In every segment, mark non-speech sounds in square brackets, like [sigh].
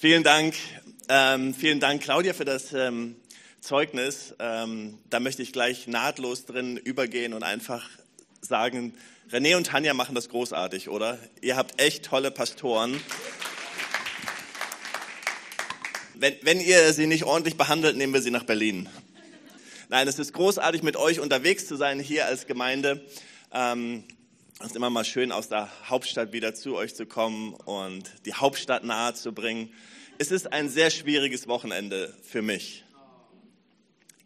Vielen Dank, ähm, vielen Dank, Claudia, für das ähm, Zeugnis. Ähm, da möchte ich gleich nahtlos drin übergehen und einfach sagen, René und Tanja machen das großartig, oder? Ihr habt echt tolle Pastoren. Wenn, wenn ihr sie nicht ordentlich behandelt, nehmen wir sie nach Berlin. Nein, es ist großartig, mit euch unterwegs zu sein hier als Gemeinde. Ähm, es ist immer mal schön, aus der Hauptstadt wieder zu euch zu kommen und die Hauptstadt nahe zu bringen. Es ist ein sehr schwieriges Wochenende für mich.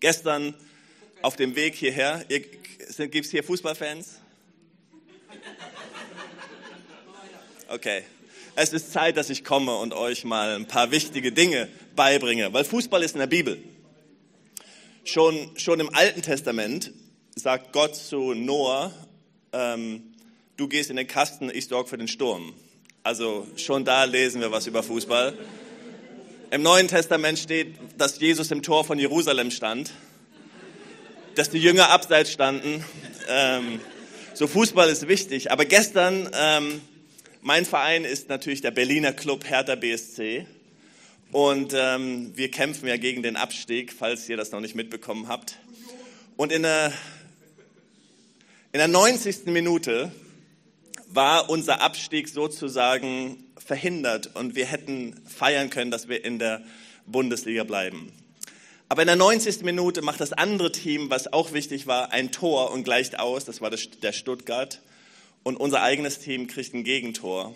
Gestern auf dem Weg hierher, gibt es hier Fußballfans? Okay. Es ist Zeit, dass ich komme und euch mal ein paar wichtige Dinge beibringe, weil Fußball ist in der Bibel. Schon, schon im Alten Testament sagt Gott zu Noah, ähm, du gehst in den Kasten, ich sorge für den Sturm. Also schon da lesen wir was über Fußball. Im Neuen Testament steht, dass Jesus im Tor von Jerusalem stand, dass die Jünger abseits standen. Ähm, so Fußball ist wichtig. Aber gestern, ähm, mein Verein ist natürlich der Berliner Club Hertha BSC. Und ähm, wir kämpfen ja gegen den Abstieg, falls ihr das noch nicht mitbekommen habt. Und in der, in der 90. Minute war unser Abstieg sozusagen verhindert und wir hätten feiern können, dass wir in der Bundesliga bleiben. Aber in der 90. Minute macht das andere Team, was auch wichtig war, ein Tor und gleicht aus. Das war der Stuttgart. Und unser eigenes Team kriegt ein Gegentor.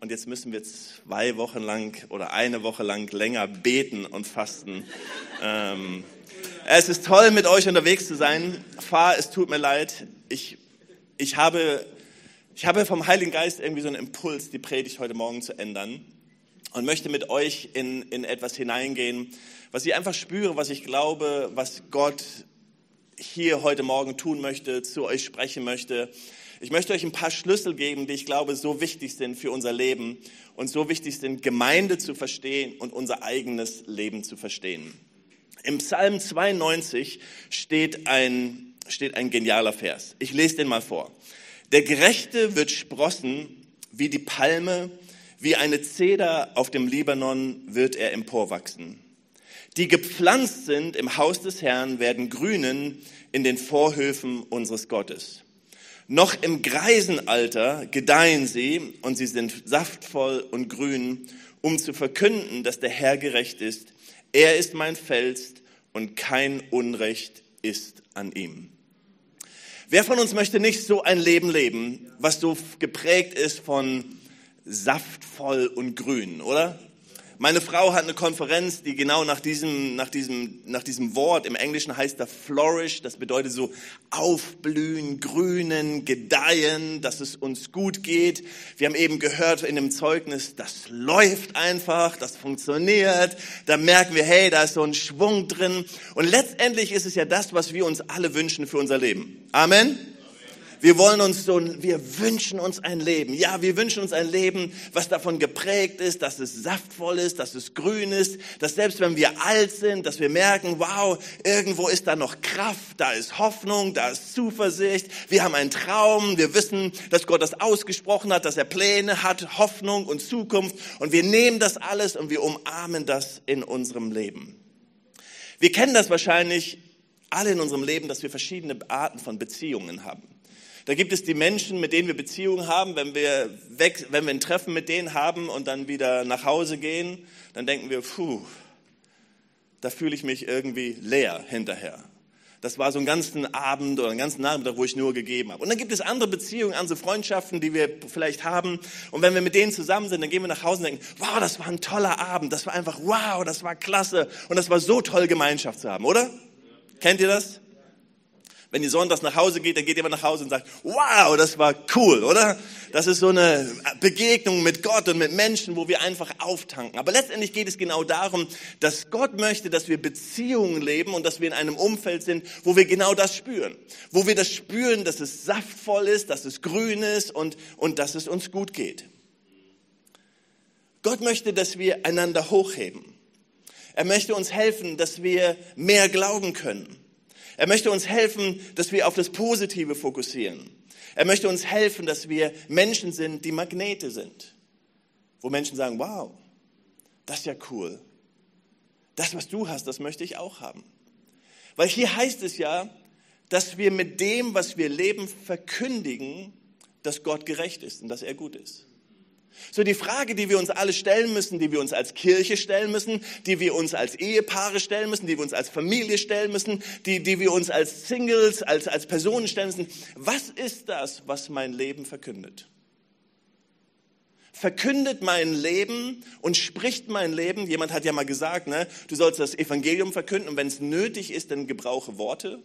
Und jetzt müssen wir zwei Wochen lang oder eine Woche lang länger beten und fasten. Ähm, es ist toll, mit euch unterwegs zu sein. Fahr, es tut mir leid. Ich, ich habe ich habe vom Heiligen Geist irgendwie so einen Impuls, die Predigt heute Morgen zu ändern und möchte mit euch in, in etwas hineingehen, was ich einfach spüre, was ich glaube, was Gott hier heute Morgen tun möchte, zu euch sprechen möchte. Ich möchte euch ein paar Schlüssel geben, die ich glaube so wichtig sind für unser Leben und so wichtig sind, Gemeinde zu verstehen und unser eigenes Leben zu verstehen. Im Psalm 92 steht ein, steht ein genialer Vers. Ich lese den mal vor. Der Gerechte wird sprossen wie die Palme, wie eine Zeder auf dem Libanon wird er emporwachsen. Die gepflanzt sind im Haus des Herrn, werden grünen in den Vorhöfen unseres Gottes. Noch im Greisenalter gedeihen sie und sie sind saftvoll und grün, um zu verkünden, dass der Herr gerecht ist. Er ist mein Fels und kein Unrecht ist an ihm. Wer von uns möchte nicht so ein Leben leben, was so geprägt ist von saftvoll und grün, oder? Meine Frau hat eine Konferenz, die genau nach diesem, nach diesem, nach diesem Wort, im Englischen heißt das flourish, das bedeutet so aufblühen, grünen, gedeihen, dass es uns gut geht. Wir haben eben gehört in dem Zeugnis, das läuft einfach, das funktioniert. Da merken wir, hey, da ist so ein Schwung drin. Und letztendlich ist es ja das, was wir uns alle wünschen für unser Leben. Amen. Wir wollen uns so, wir wünschen uns ein Leben. Ja, wir wünschen uns ein Leben, was davon geprägt ist, dass es saftvoll ist, dass es grün ist, dass selbst wenn wir alt sind, dass wir merken, wow, irgendwo ist da noch Kraft, da ist Hoffnung, da ist Zuversicht. Wir haben einen Traum, wir wissen, dass Gott das ausgesprochen hat, dass er Pläne hat, Hoffnung und Zukunft. Und wir nehmen das alles und wir umarmen das in unserem Leben. Wir kennen das wahrscheinlich alle in unserem Leben, dass wir verschiedene Arten von Beziehungen haben. Da gibt es die Menschen, mit denen wir Beziehungen haben. Wenn wir, weg, wenn wir ein Treffen mit denen haben und dann wieder nach Hause gehen, dann denken wir, puh, da fühle ich mich irgendwie leer hinterher. Das war so einen ganzen Abend oder einen ganzen Nachmittag, wo ich nur gegeben habe. Und dann gibt es andere Beziehungen, andere Freundschaften, die wir vielleicht haben. Und wenn wir mit denen zusammen sind, dann gehen wir nach Hause und denken, wow, das war ein toller Abend. Das war einfach, wow, das war klasse. Und das war so toll, Gemeinschaft zu haben, oder? Kennt ihr das? Wenn ihr sonntags nach Hause geht, dann geht immer nach Hause und sagt, wow, das war cool, oder? Das ist so eine Begegnung mit Gott und mit Menschen, wo wir einfach auftanken. Aber letztendlich geht es genau darum, dass Gott möchte, dass wir Beziehungen leben und dass wir in einem Umfeld sind, wo wir genau das spüren. Wo wir das spüren, dass es saftvoll ist, dass es grün ist und, und dass es uns gut geht. Gott möchte, dass wir einander hochheben. Er möchte uns helfen, dass wir mehr glauben können. Er möchte uns helfen, dass wir auf das Positive fokussieren. Er möchte uns helfen, dass wir Menschen sind, die Magnete sind. Wo Menschen sagen, wow, das ist ja cool. Das, was du hast, das möchte ich auch haben. Weil hier heißt es ja, dass wir mit dem, was wir leben, verkündigen, dass Gott gerecht ist und dass er gut ist. So die Frage, die wir uns alle stellen müssen, die wir uns als Kirche stellen müssen, die wir uns als Ehepaare stellen müssen, die wir uns als Familie stellen müssen, die, die wir uns als Singles, als, als Personen stellen müssen. Was ist das, was mein Leben verkündet? Verkündet mein Leben und spricht mein Leben. Jemand hat ja mal gesagt, ne, du sollst das Evangelium verkünden und wenn es nötig ist, dann gebrauche Worte.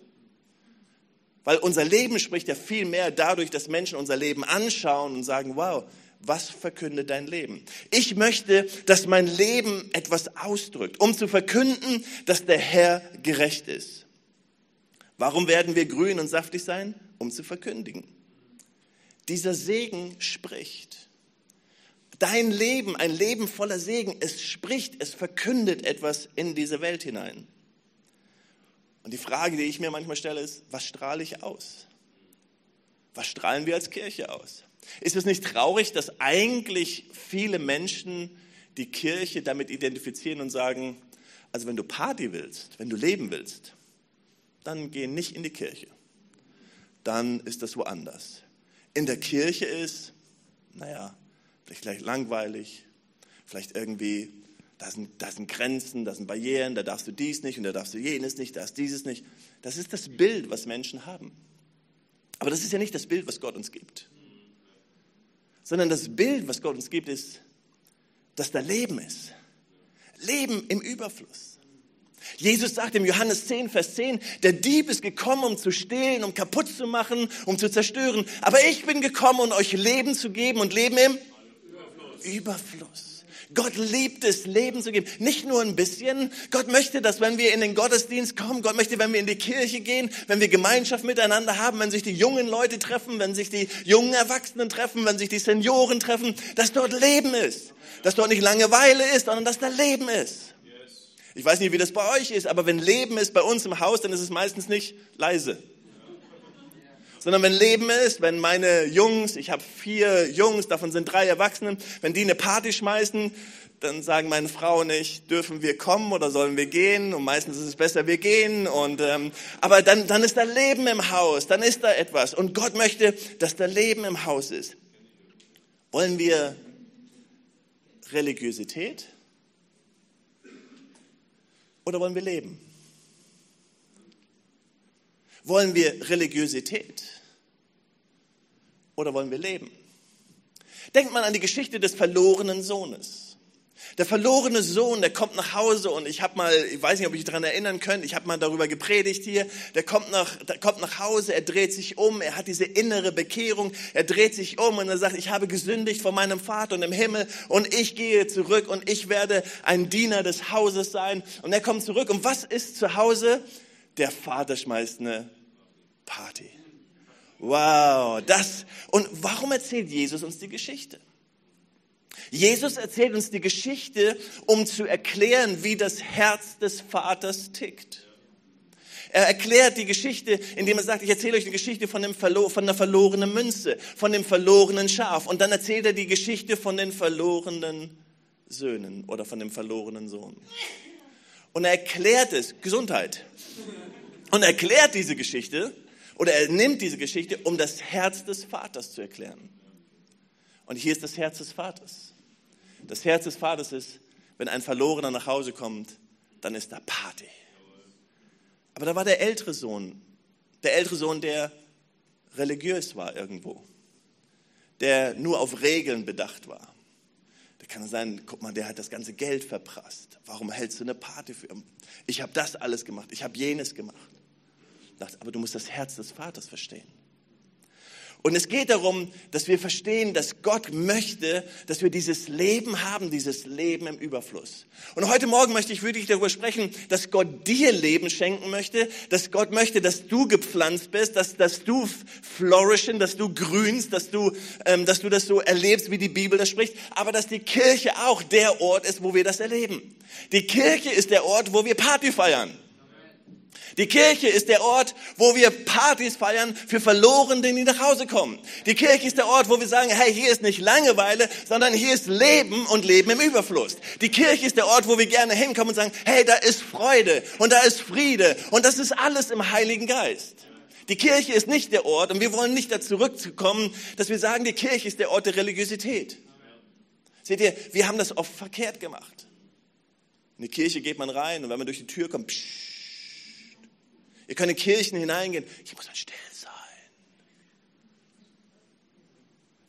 Weil unser Leben spricht ja viel mehr dadurch, dass Menschen unser Leben anschauen und sagen, wow, was verkündet dein Leben? Ich möchte, dass mein Leben etwas ausdrückt, um zu verkünden, dass der Herr gerecht ist. Warum werden wir grün und saftig sein? Um zu verkündigen. Dieser Segen spricht. Dein Leben, ein Leben voller Segen, es spricht, es verkündet etwas in diese Welt hinein. Und die Frage, die ich mir manchmal stelle, ist, was strahle ich aus? Was strahlen wir als Kirche aus? Ist es nicht traurig, dass eigentlich viele Menschen die Kirche damit identifizieren und sagen, also wenn du Party willst, wenn du leben willst, dann geh nicht in die Kirche. Dann ist das woanders. In der Kirche ist, naja, vielleicht langweilig, vielleicht irgendwie, da sind, da sind Grenzen, da sind Barrieren, da darfst du dies nicht und da darfst du jenes nicht, da ist dieses nicht. Das ist das Bild, was Menschen haben. Aber das ist ja nicht das Bild, was Gott uns gibt sondern das Bild, was Gott uns gibt, ist, dass da Leben ist. Leben im Überfluss. Jesus sagt im Johannes 10, Vers 10, der Dieb ist gekommen, um zu stehlen, um kaputt zu machen, um zu zerstören. Aber ich bin gekommen, um euch Leben zu geben und Leben im Überfluss. Überfluss. Gott liebt es, Leben zu geben. Nicht nur ein bisschen. Gott möchte, dass wenn wir in den Gottesdienst kommen, Gott möchte, wenn wir in die Kirche gehen, wenn wir Gemeinschaft miteinander haben, wenn sich die jungen Leute treffen, wenn sich die jungen Erwachsenen treffen, wenn sich die Senioren treffen, dass dort Leben ist. Dass dort nicht Langeweile ist, sondern dass da Leben ist. Ich weiß nicht, wie das bei euch ist, aber wenn Leben ist bei uns im Haus, dann ist es meistens nicht leise sondern wenn Leben ist, wenn meine Jungs, ich habe vier Jungs, davon sind drei Erwachsene, wenn die eine Party schmeißen, dann sagen meine Frau nicht, dürfen wir kommen oder sollen wir gehen? Und meistens ist es besser, wir gehen. Und ähm, aber dann, dann ist da Leben im Haus, dann ist da etwas. Und Gott möchte, dass da Leben im Haus ist. Wollen wir Religiosität oder wollen wir leben? Wollen wir Religiosität oder wollen wir leben? Denkt mal an die Geschichte des verlorenen Sohnes. Der verlorene Sohn, der kommt nach Hause und ich habe mal, ich weiß nicht, ob ich daran erinnern könnt, ich habe mal darüber gepredigt hier. Der kommt nach, der kommt nach Hause, er dreht sich um, er hat diese innere Bekehrung, er dreht sich um und er sagt, ich habe gesündigt vor meinem Vater und im Himmel und ich gehe zurück und ich werde ein Diener des Hauses sein. Und er kommt zurück und was ist zu Hause? Der Vater schmeißt eine Party. Wow, das. Und warum erzählt Jesus uns die Geschichte? Jesus erzählt uns die Geschichte, um zu erklären, wie das Herz des Vaters tickt. Er erklärt die Geschichte, indem er sagt, ich erzähle euch die Geschichte von, dem Verlo von der verlorenen Münze, von dem verlorenen Schaf. Und dann erzählt er die Geschichte von den verlorenen Söhnen oder von dem verlorenen Sohn. Und er erklärt es, Gesundheit. Und er erklärt diese Geschichte, oder er nimmt diese Geschichte, um das Herz des Vaters zu erklären. Und hier ist das Herz des Vaters. Das Herz des Vaters ist, wenn ein Verlorener nach Hause kommt, dann ist da Party. Aber da war der ältere Sohn, der ältere Sohn, der religiös war irgendwo, der nur auf Regeln bedacht war. Kann sein, guck mal, der hat das ganze Geld verprasst. Warum hältst du eine Party für ihn? Ich habe das alles gemacht, ich habe jenes gemacht. Aber du musst das Herz des Vaters verstehen. Und es geht darum, dass wir verstehen, dass Gott möchte, dass wir dieses Leben haben, dieses Leben im Überfluss. Und heute Morgen möchte ich wirklich darüber sprechen, dass Gott dir Leben schenken möchte, dass Gott möchte, dass du gepflanzt bist, dass, dass du flourishen, dass du grünst, dass du, ähm, dass du das so erlebst, wie die Bibel das spricht, aber dass die Kirche auch der Ort ist, wo wir das erleben. Die Kirche ist der Ort, wo wir Party feiern. Die Kirche ist der Ort, wo wir Partys feiern für Verlorene, die nach Hause kommen. Die Kirche ist der Ort, wo wir sagen, hey, hier ist nicht Langeweile, sondern hier ist Leben und Leben im Überfluss. Die Kirche ist der Ort, wo wir gerne hinkommen und sagen, hey, da ist Freude und da ist Friede und das ist alles im Heiligen Geist. Die Kirche ist nicht der Ort und wir wollen nicht da zurückkommen, dass wir sagen, die Kirche ist der Ort der Religiosität. Seht ihr, wir haben das oft verkehrt gemacht. In die Kirche geht man rein und wenn man durch die Tür kommt, psch, Ihr könnt in Kirchen hineingehen. Ich muss dann still sein.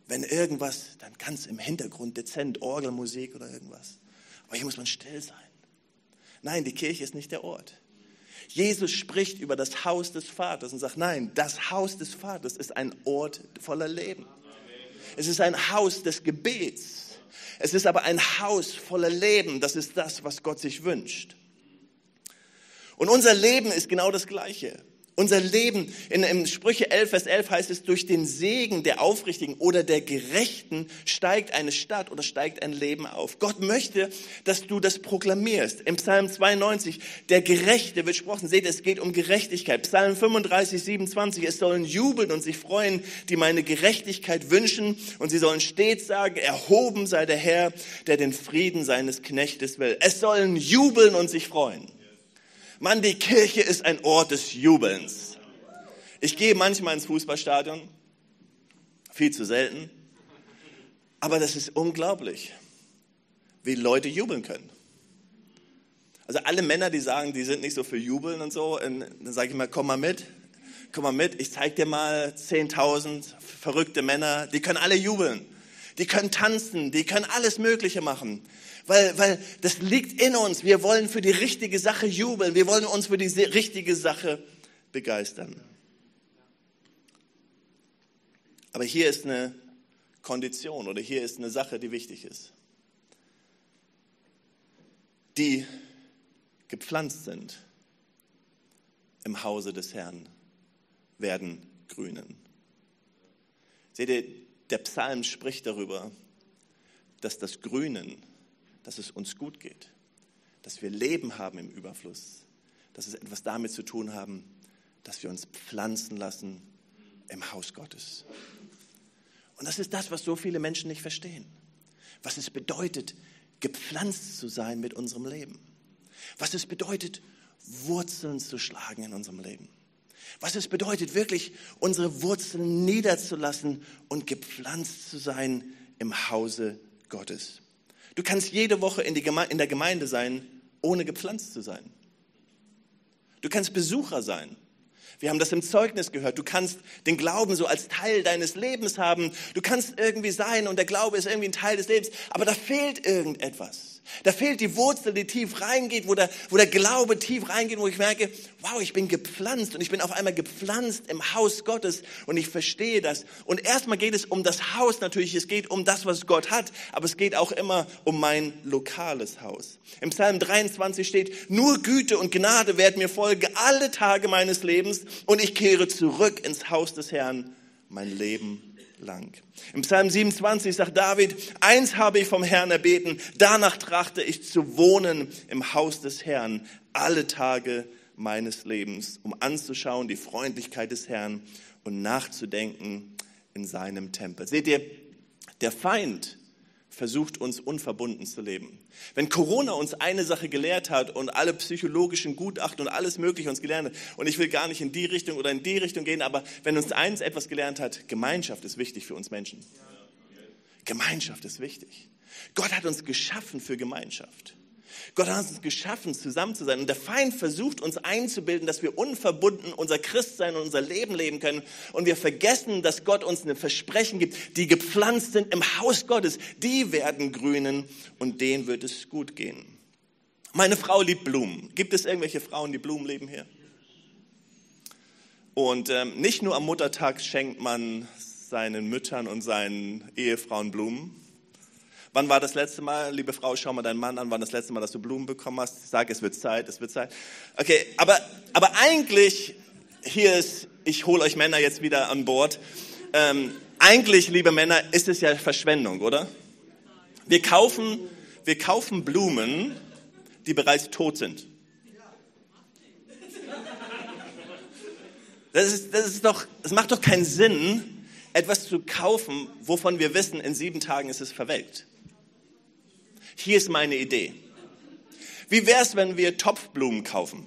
Wenn irgendwas, dann ganz im Hintergrund dezent, Orgelmusik oder irgendwas. Aber hier muss man still sein. Nein, die Kirche ist nicht der Ort. Jesus spricht über das Haus des Vaters und sagt, nein, das Haus des Vaters ist ein Ort voller Leben. Es ist ein Haus des Gebets. Es ist aber ein Haus voller Leben. Das ist das, was Gott sich wünscht. Und unser Leben ist genau das Gleiche. Unser Leben, in, in Sprüche 11, Vers 11 heißt es, durch den Segen der Aufrichtigen oder der Gerechten steigt eine Stadt oder steigt ein Leben auf. Gott möchte, dass du das proklamierst. Im Psalm 92, der Gerechte wird gesprochen. Seht, es geht um Gerechtigkeit. Psalm 35, 27, es sollen jubeln und sich freuen, die meine Gerechtigkeit wünschen. Und sie sollen stets sagen, erhoben sei der Herr, der den Frieden seines Knechtes will. Es sollen jubeln und sich freuen. Mann, die Kirche ist ein Ort des Jubelns. Ich gehe manchmal ins Fußballstadion, viel zu selten, aber das ist unglaublich, wie Leute jubeln können. Also alle Männer, die sagen, die sind nicht so für Jubeln und so, dann sage ich mal, komm mal mit, komm mal mit, ich zeige dir mal 10.000 verrückte Männer, die können alle jubeln, die können tanzen, die können alles Mögliche machen weil, weil das liegt in uns. Wir wollen für die richtige Sache jubeln. Wir wollen uns für die richtige Sache begeistern. Aber hier ist eine Kondition oder hier ist eine Sache, die wichtig ist. Die gepflanzt sind im Hause des Herrn, werden grünen. Seht ihr, der Psalm spricht darüber, dass das Grünen dass es uns gut geht, dass wir Leben haben im Überfluss, dass es etwas damit zu tun haben, dass wir uns pflanzen lassen im Haus Gottes. Und das ist das, was so viele Menschen nicht verstehen. Was es bedeutet, gepflanzt zu sein mit unserem Leben. Was es bedeutet, Wurzeln zu schlagen in unserem Leben. Was es bedeutet, wirklich unsere Wurzeln niederzulassen und gepflanzt zu sein im Hause Gottes. Du kannst jede Woche in, in der Gemeinde sein, ohne gepflanzt zu sein. Du kannst Besucher sein. Wir haben das im Zeugnis gehört. Du kannst den Glauben so als Teil deines Lebens haben. Du kannst irgendwie sein und der Glaube ist irgendwie ein Teil des Lebens. Aber da fehlt irgendetwas. Da fehlt die Wurzel, die tief reingeht, wo der, wo der Glaube tief reingeht, wo ich merke, wow, ich bin gepflanzt und ich bin auf einmal gepflanzt im Haus Gottes und ich verstehe das. Und erstmal geht es um das Haus natürlich, es geht um das, was Gott hat, aber es geht auch immer um mein lokales Haus. Im Psalm 23 steht, nur Güte und Gnade werden mir folgen alle Tage meines Lebens und ich kehre zurück ins Haus des Herrn mein Leben lang. Im Psalm 27 sagt David, eins habe ich vom Herrn erbeten, danach trachte ich zu wohnen im Haus des Herrn alle Tage meines Lebens, um anzuschauen die Freundlichkeit des Herrn und nachzudenken in seinem Tempel. Seht ihr, der Feind versucht uns unverbunden zu leben. Wenn Corona uns eine Sache gelehrt hat und alle psychologischen Gutachten und alles Mögliche uns gelernt hat, und ich will gar nicht in die Richtung oder in die Richtung gehen, aber wenn uns eins etwas gelernt hat, Gemeinschaft ist wichtig für uns Menschen. Gemeinschaft ist wichtig. Gott hat uns geschaffen für Gemeinschaft. Gott hat uns geschaffen, zusammen zu sein. Und der Feind versucht uns einzubilden, dass wir unverbunden unser Christsein und unser Leben leben können. Und wir vergessen, dass Gott uns ein Versprechen gibt, die gepflanzt sind im Haus Gottes. Die werden grünen und denen wird es gut gehen. Meine Frau liebt Blumen. Gibt es irgendwelche Frauen, die Blumen leben hier? Und ähm, nicht nur am Muttertag schenkt man seinen Müttern und seinen Ehefrauen Blumen, Wann war das letzte Mal, liebe Frau, schau mal deinen Mann an, wann das letzte Mal, dass du Blumen bekommen hast? Sag, es wird Zeit, es wird Zeit. Okay, aber, aber eigentlich, hier ist, ich hole euch Männer jetzt wieder an Bord. Ähm, eigentlich, liebe Männer, ist es ja Verschwendung, oder? Wir kaufen, wir kaufen Blumen, die bereits tot sind. Das, ist, das, ist doch, das macht doch keinen Sinn, etwas zu kaufen, wovon wir wissen, in sieben Tagen ist es verwelkt. Hier ist meine Idee. Wie wäre es, wenn wir Topfblumen kaufen?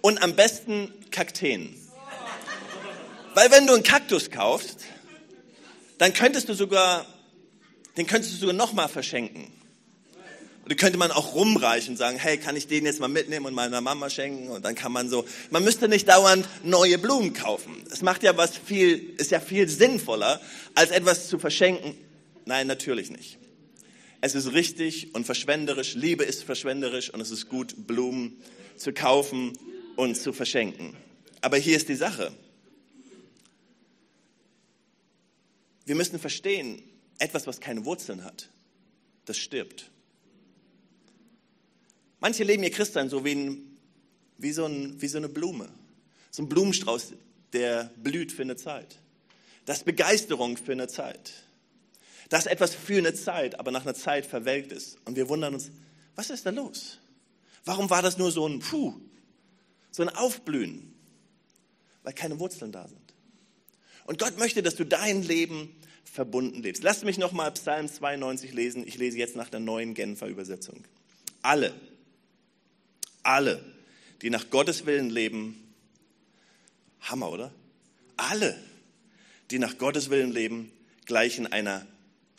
Und am besten Kakteen. Weil wenn du einen Kaktus kaufst, dann könntest du sogar, den könntest du sogar nochmal verschenken. Die könnte man auch rumreichen und sagen, hey, kann ich den jetzt mal mitnehmen und meiner Mama schenken? Und dann kann man so, man müsste nicht dauernd neue Blumen kaufen. Es macht ja was viel, ist ja viel sinnvoller, als etwas zu verschenken. Nein, natürlich nicht. Es ist richtig und verschwenderisch, Liebe ist verschwenderisch und es ist gut, Blumen zu kaufen und zu verschenken. Aber hier ist die Sache. Wir müssen verstehen, etwas, was keine Wurzeln hat, das stirbt. Manche leben ihr Christsein so wie, ein, wie, so ein, wie so eine Blume. So ein Blumenstrauß, der blüht für eine Zeit. Das ist Begeisterung für eine Zeit. Das ist etwas für eine Zeit, aber nach einer Zeit verwelkt ist. Und wir wundern uns, was ist da los? Warum war das nur so ein Puh, so ein Aufblühen? Weil keine Wurzeln da sind. Und Gott möchte, dass du dein Leben verbunden lebst. Lass mich nochmal Psalm 92 lesen. Ich lese jetzt nach der neuen Genfer Übersetzung. Alle, alle, die nach Gottes Willen leben, Hammer, oder? Alle, die nach Gottes Willen leben, gleichen einer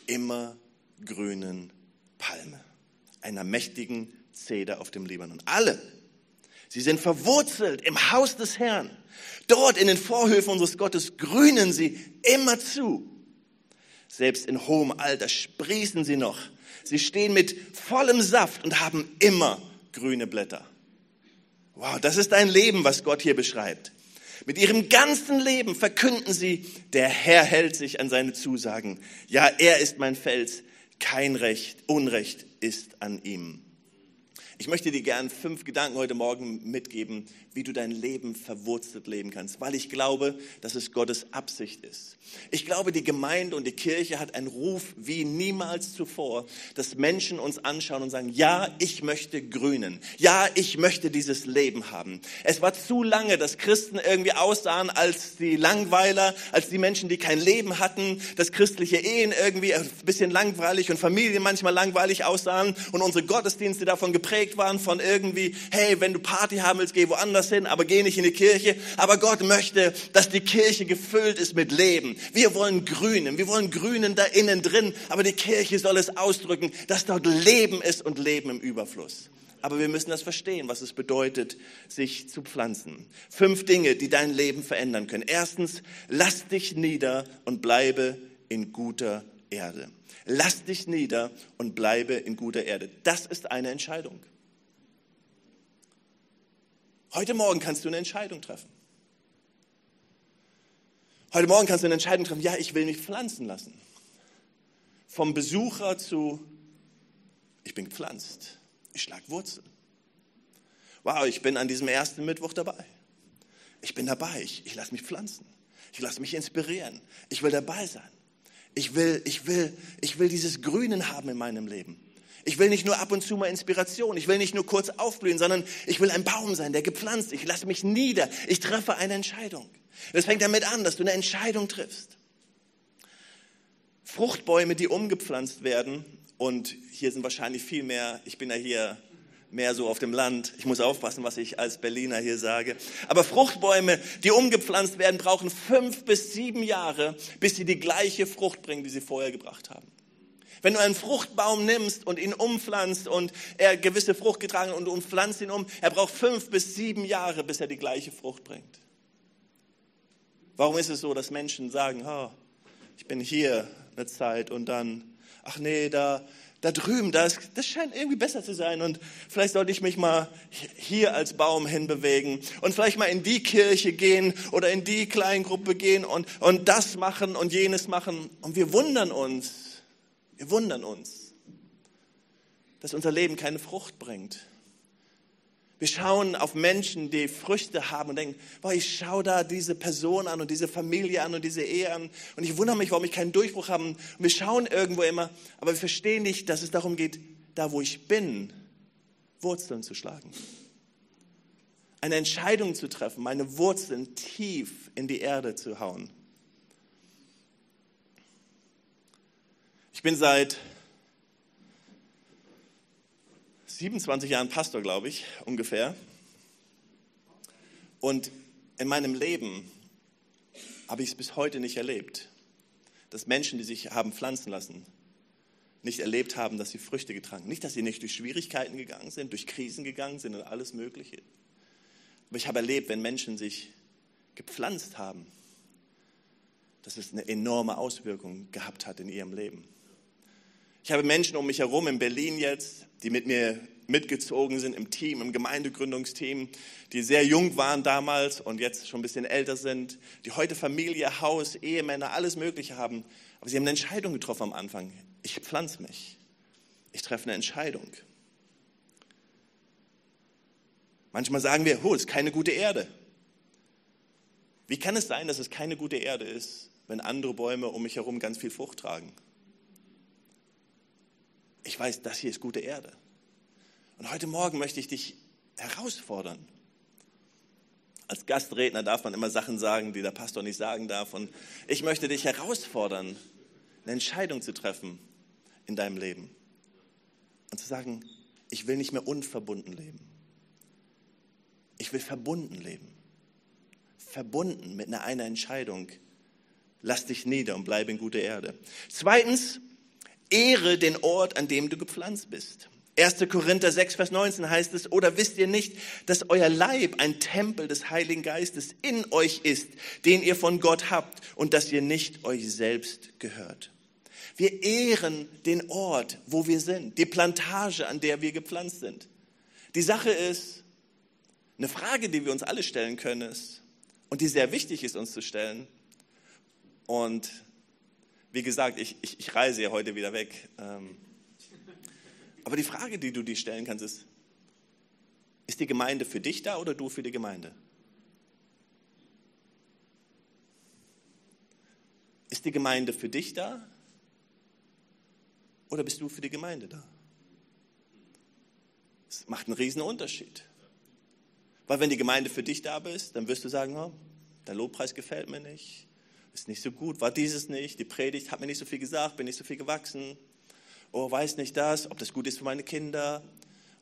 immergrünen Palme, einer mächtigen Zeder auf dem Libanon. Alle, sie sind verwurzelt im Haus des Herrn. Dort in den Vorhöfen unseres Gottes grünen sie immer zu. Selbst in hohem Alter sprießen sie noch. Sie stehen mit vollem Saft und haben immer grüne Blätter. Wow, das ist ein Leben, was Gott hier beschreibt. Mit ihrem ganzen Leben verkünden sie, der Herr hält sich an seine Zusagen. Ja, er ist mein Fels, kein Recht, Unrecht ist an ihm. Ich möchte dir gern fünf Gedanken heute Morgen mitgeben, wie du dein Leben verwurzelt leben kannst, weil ich glaube, dass es Gottes Absicht ist. Ich glaube, die Gemeinde und die Kirche hat einen Ruf wie niemals zuvor, dass Menschen uns anschauen und sagen, ja, ich möchte grünen. Ja, ich möchte dieses Leben haben. Es war zu lange, dass Christen irgendwie aussahen als die Langweiler, als die Menschen, die kein Leben hatten, dass christliche Ehen irgendwie ein bisschen langweilig und Familien manchmal langweilig aussahen und unsere Gottesdienste davon geprägt waren von irgendwie, hey, wenn du Party haben willst, geh woanders hin, aber geh nicht in die Kirche. Aber Gott möchte, dass die Kirche gefüllt ist mit Leben. Wir wollen grünen, wir wollen grünen da innen drin, aber die Kirche soll es ausdrücken, dass dort Leben ist und Leben im Überfluss. Aber wir müssen das verstehen, was es bedeutet, sich zu pflanzen. Fünf Dinge, die dein Leben verändern können. Erstens, lass dich nieder und bleibe in guter Erde. Lass dich nieder und bleibe in guter Erde. Das ist eine Entscheidung. Heute Morgen kannst du eine Entscheidung treffen. Heute Morgen kannst du eine Entscheidung treffen, ja, ich will mich pflanzen lassen. Vom Besucher zu, ich bin gepflanzt, ich schlag Wurzeln. Wow, ich bin an diesem ersten Mittwoch dabei. Ich bin dabei, ich, ich lasse mich pflanzen. Ich lasse mich inspirieren. Ich will dabei sein. Ich will, ich will, ich will dieses Grünen haben in meinem Leben. Ich will nicht nur ab und zu mal Inspiration, ich will nicht nur kurz aufblühen, sondern ich will ein Baum sein, der gepflanzt. Ich lasse mich nieder, ich treffe eine Entscheidung. Das fängt damit an, dass du eine Entscheidung triffst. Fruchtbäume, die umgepflanzt werden, und hier sind wahrscheinlich viel mehr, ich bin ja hier mehr so auf dem Land. Ich muss aufpassen, was ich als Berliner hier sage. Aber Fruchtbäume, die umgepflanzt werden, brauchen fünf bis sieben Jahre, bis sie die gleiche Frucht bringen, die sie vorher gebracht haben. Wenn du einen Fruchtbaum nimmst und ihn umpflanzt und er gewisse Frucht getragen und du umpflanzt ihn um, er braucht fünf bis sieben Jahre, bis er die gleiche Frucht bringt. Warum ist es so, dass Menschen sagen, oh, ich bin hier eine Zeit und dann, ach nee, da, da drüben, das, das scheint irgendwie besser zu sein und vielleicht sollte ich mich mal hier als Baum hinbewegen und vielleicht mal in die Kirche gehen oder in die Kleingruppe gehen und, und das machen und jenes machen und wir wundern uns, wir wundern uns, dass unser Leben keine Frucht bringt. Wir schauen auf Menschen, die Früchte haben und denken, boah, ich schaue da diese Person an und diese Familie an und diese Ehe an und ich wundere mich, warum ich keinen Durchbruch habe. Und wir schauen irgendwo immer, aber wir verstehen nicht, dass es darum geht, da wo ich bin, Wurzeln zu schlagen. eine Entscheidung zu treffen, meine Wurzeln tief in die Erde zu hauen. Ich bin seit 27 Jahren Pastor, glaube ich, ungefähr. Und in meinem Leben habe ich es bis heute nicht erlebt, dass Menschen, die sich haben pflanzen lassen, nicht erlebt haben, dass sie Früchte getragen. Nicht, dass sie nicht durch Schwierigkeiten gegangen sind, durch Krisen gegangen sind und alles Mögliche. Aber ich habe erlebt, wenn Menschen sich gepflanzt haben, dass es eine enorme Auswirkung gehabt hat in ihrem Leben. Ich habe Menschen um mich herum in Berlin jetzt, die mit mir mitgezogen sind im Team, im Gemeindegründungsteam, die sehr jung waren damals und jetzt schon ein bisschen älter sind, die heute Familie, Haus, Ehemänner, alles Mögliche haben. Aber sie haben eine Entscheidung getroffen am Anfang. Ich pflanze mich. Ich treffe eine Entscheidung. Manchmal sagen wir, oh, es ist keine gute Erde. Wie kann es sein, dass es keine gute Erde ist, wenn andere Bäume um mich herum ganz viel Frucht tragen? Ich weiß, das hier ist gute Erde. Und heute Morgen möchte ich dich herausfordern. Als Gastredner darf man immer Sachen sagen, die der Pastor nicht sagen darf. Und ich möchte dich herausfordern, eine Entscheidung zu treffen in deinem Leben. Und zu sagen, ich will nicht mehr unverbunden leben. Ich will verbunden leben. Verbunden mit einer, Entscheidung. Lass dich nieder und bleib in guter Erde. Zweitens, ehre den Ort, an dem du gepflanzt bist. 1. Korinther 6, Vers 19 heißt es, oder wisst ihr nicht, dass euer Leib ein Tempel des Heiligen Geistes in euch ist, den ihr von Gott habt und dass ihr nicht euch selbst gehört. Wir ehren den Ort, wo wir sind, die Plantage, an der wir gepflanzt sind. Die Sache ist, eine Frage, die wir uns alle stellen können, ist, und die sehr wichtig ist, uns zu stellen. Und wie gesagt, ich, ich, ich reise ja heute wieder weg. Ähm, aber die Frage, die du dir stellen kannst, ist, ist die Gemeinde für dich da oder du für die Gemeinde? Ist die Gemeinde für dich da oder bist du für die Gemeinde da? Das macht einen riesen Unterschied. Weil wenn die Gemeinde für dich da ist, dann wirst du sagen, oh, der Lobpreis gefällt mir nicht, ist nicht so gut, war dieses nicht, die Predigt hat mir nicht so viel gesagt, bin nicht so viel gewachsen oh, weiß nicht das, ob das gut ist für meine Kinder.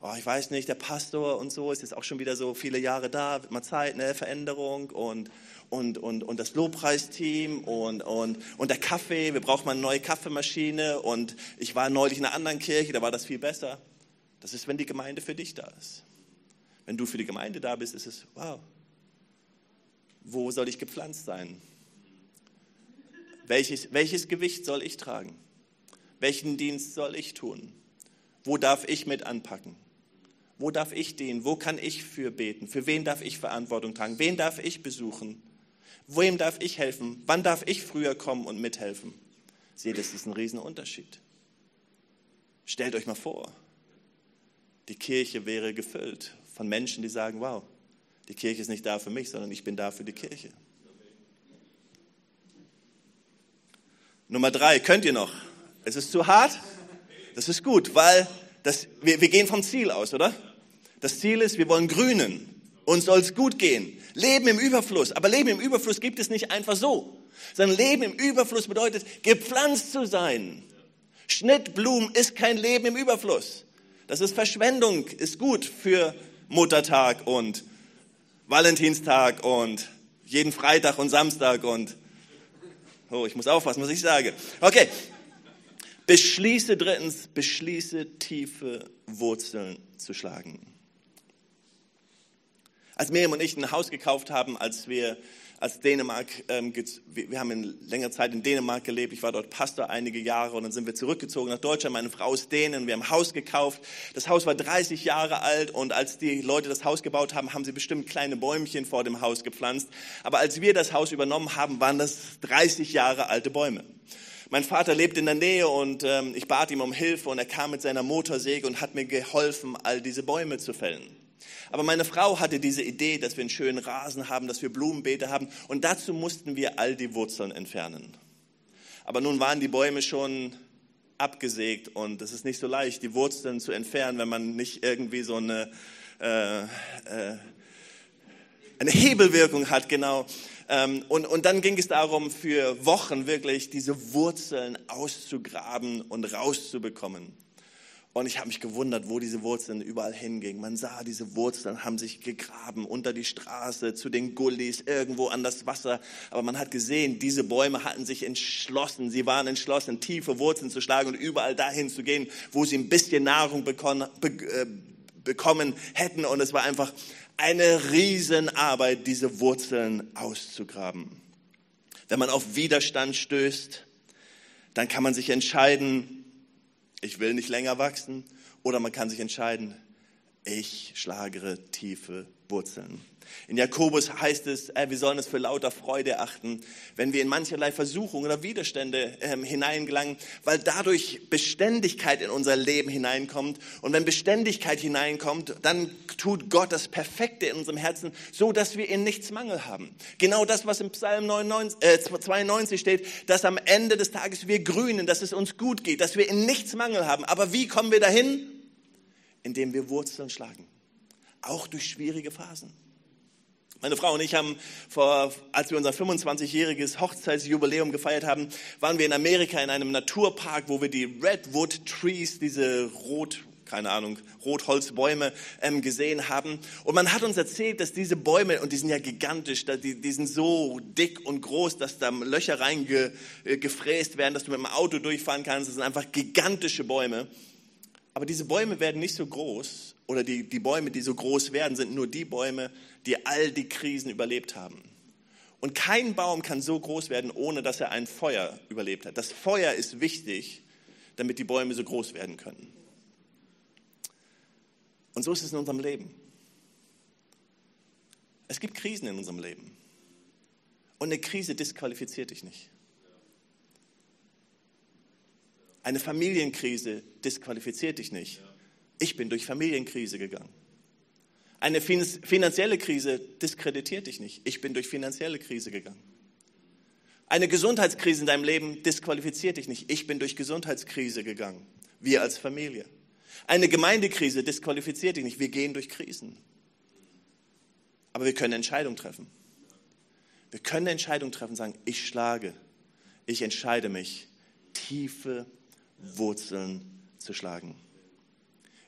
Oh, ich weiß nicht, der Pastor und so ist jetzt auch schon wieder so viele Jahre da, wird mal Zeit, ne, Veränderung und, und, und, und das Lobpreisteam und, und, und der Kaffee, wir brauchen mal eine neue Kaffeemaschine und ich war neulich in einer anderen Kirche, da war das viel besser. Das ist, wenn die Gemeinde für dich da ist. Wenn du für die Gemeinde da bist, ist es, wow, wo soll ich gepflanzt sein? Welches, welches Gewicht soll ich tragen? Welchen Dienst soll ich tun? Wo darf ich mit anpacken? Wo darf ich dienen? Wo kann ich für beten? Für wen darf ich Verantwortung tragen? Wen darf ich besuchen? Wem darf ich helfen? Wann darf ich früher kommen und mithelfen? Seht, das ist ein Riesenunterschied. Stellt euch mal vor, die Kirche wäre gefüllt von Menschen, die sagen, wow, die Kirche ist nicht da für mich, sondern ich bin da für die Kirche. Nummer drei, könnt ihr noch? Es ist zu hart. Das ist gut, weil das, wir, wir gehen vom Ziel aus, oder? Das Ziel ist, wir wollen grünen. Uns soll es gut gehen. Leben im Überfluss. Aber Leben im Überfluss gibt es nicht einfach so. Sondern Leben im Überfluss bedeutet, gepflanzt zu sein. Schnittblumen ist kein Leben im Überfluss. Das ist Verschwendung, ist gut für Muttertag und Valentinstag und jeden Freitag und Samstag und, oh, ich muss aufpassen, was ich sage. Okay, Beschließe drittens, beschließe tiefe Wurzeln zu schlagen. Als Miriam und ich ein Haus gekauft haben, als wir als Dänemark, ähm, wir haben in längerer Zeit in Dänemark gelebt, ich war dort Pastor einige Jahre und dann sind wir zurückgezogen nach Deutschland, meine Frau ist Dänen, wir haben ein Haus gekauft, das Haus war 30 Jahre alt und als die Leute das Haus gebaut haben, haben sie bestimmt kleine Bäumchen vor dem Haus gepflanzt, aber als wir das Haus übernommen haben, waren das 30 Jahre alte Bäume. Mein Vater lebt in der Nähe und ähm, ich bat ihm um Hilfe und er kam mit seiner Motorsäge und hat mir geholfen, all diese Bäume zu fällen. Aber meine Frau hatte diese Idee, dass wir einen schönen Rasen haben, dass wir Blumenbeete haben und dazu mussten wir all die Wurzeln entfernen. Aber nun waren die Bäume schon abgesägt und es ist nicht so leicht, die Wurzeln zu entfernen, wenn man nicht irgendwie so eine äh, äh, eine Hebelwirkung hat, genau. Ähm, und, und dann ging es darum, für Wochen wirklich diese Wurzeln auszugraben und rauszubekommen. Und ich habe mich gewundert, wo diese Wurzeln überall hingingen. Man sah, diese Wurzeln haben sich gegraben unter die Straße, zu den Gullis, irgendwo an das Wasser. Aber man hat gesehen, diese Bäume hatten sich entschlossen. Sie waren entschlossen, tiefe Wurzeln zu schlagen und überall dahin zu gehen, wo sie ein bisschen Nahrung bekommen, be, äh, bekommen hätten. Und es war einfach eine Riesenarbeit, diese Wurzeln auszugraben. Wenn man auf Widerstand stößt, dann kann man sich entscheiden, ich will nicht länger wachsen, oder man kann sich entscheiden, ich schlagere tiefe Wurzeln. In Jakobus heißt es, äh, wir sollen es für lauter Freude achten, wenn wir in mancherlei Versuchungen oder Widerstände ähm, hineingelangen, weil dadurch Beständigkeit in unser Leben hineinkommt. Und wenn Beständigkeit hineinkommt, dann tut Gott das Perfekte in unserem Herzen, so dass wir in nichts Mangel haben. Genau das, was im Psalm 99, äh, 92 steht, dass am Ende des Tages wir grünen, dass es uns gut geht, dass wir in nichts Mangel haben. Aber wie kommen wir dahin? Indem wir Wurzeln schlagen. Auch durch schwierige Phasen. Meine Frau und ich haben vor, als wir unser 25-jähriges Hochzeitsjubiläum gefeiert haben, waren wir in Amerika in einem Naturpark, wo wir die Redwood Trees, diese rot, keine Ahnung, Rotholzbäume ähm, gesehen haben. Und man hat uns erzählt, dass diese Bäume, und die sind ja gigantisch, die, die sind so dick und groß, dass da Löcher reingefräst werden, dass du mit dem Auto durchfahren kannst. Das sind einfach gigantische Bäume. Aber diese Bäume werden nicht so groß, oder die, die Bäume, die so groß werden, sind nur die Bäume, die all die Krisen überlebt haben. Und kein Baum kann so groß werden, ohne dass er ein Feuer überlebt hat. Das Feuer ist wichtig, damit die Bäume so groß werden können. Und so ist es in unserem Leben. Es gibt Krisen in unserem Leben. Und eine Krise disqualifiziert dich nicht. Eine Familienkrise disqualifiziert dich nicht. Ich bin durch Familienkrise gegangen. Eine finanzielle Krise diskreditiert dich nicht. Ich bin durch finanzielle Krise gegangen. Eine Gesundheitskrise in deinem Leben disqualifiziert dich nicht. Ich bin durch Gesundheitskrise gegangen. Wir als Familie. Eine Gemeindekrise disqualifiziert dich nicht. Wir gehen durch Krisen. Aber wir können Entscheidungen treffen. Wir können eine Entscheidung treffen sagen, ich schlage, ich entscheide mich, tiefe Wurzeln zu schlagen.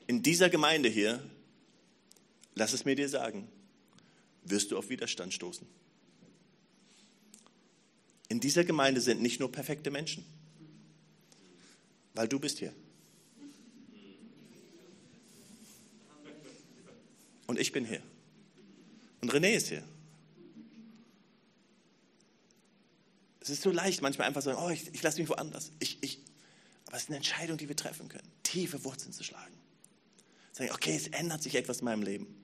In dieser Gemeinde hier lass es mir dir sagen, wirst du auf Widerstand stoßen. In dieser Gemeinde sind nicht nur perfekte Menschen, weil du bist hier. Und ich bin hier. Und René ist hier. Es ist so leicht, manchmal einfach zu sagen, oh, ich, ich lasse mich woanders. Ich, ich, aber es ist eine Entscheidung, die wir treffen können, tiefe Wurzeln zu schlagen. Sagen, okay, es ändert sich etwas in meinem Leben.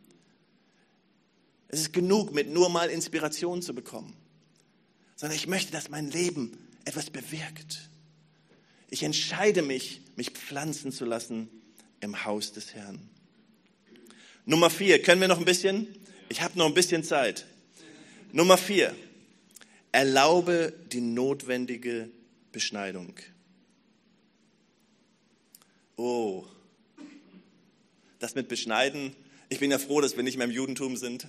Es ist genug, mit nur mal Inspiration zu bekommen, sondern ich möchte, dass mein Leben etwas bewirkt. Ich entscheide mich, mich pflanzen zu lassen im Haus des Herrn. Nummer vier, können wir noch ein bisschen? Ich habe noch ein bisschen Zeit. Nummer vier, erlaube die notwendige Beschneidung. Oh, das mit Beschneiden, ich bin ja froh, dass wir nicht mehr im Judentum sind.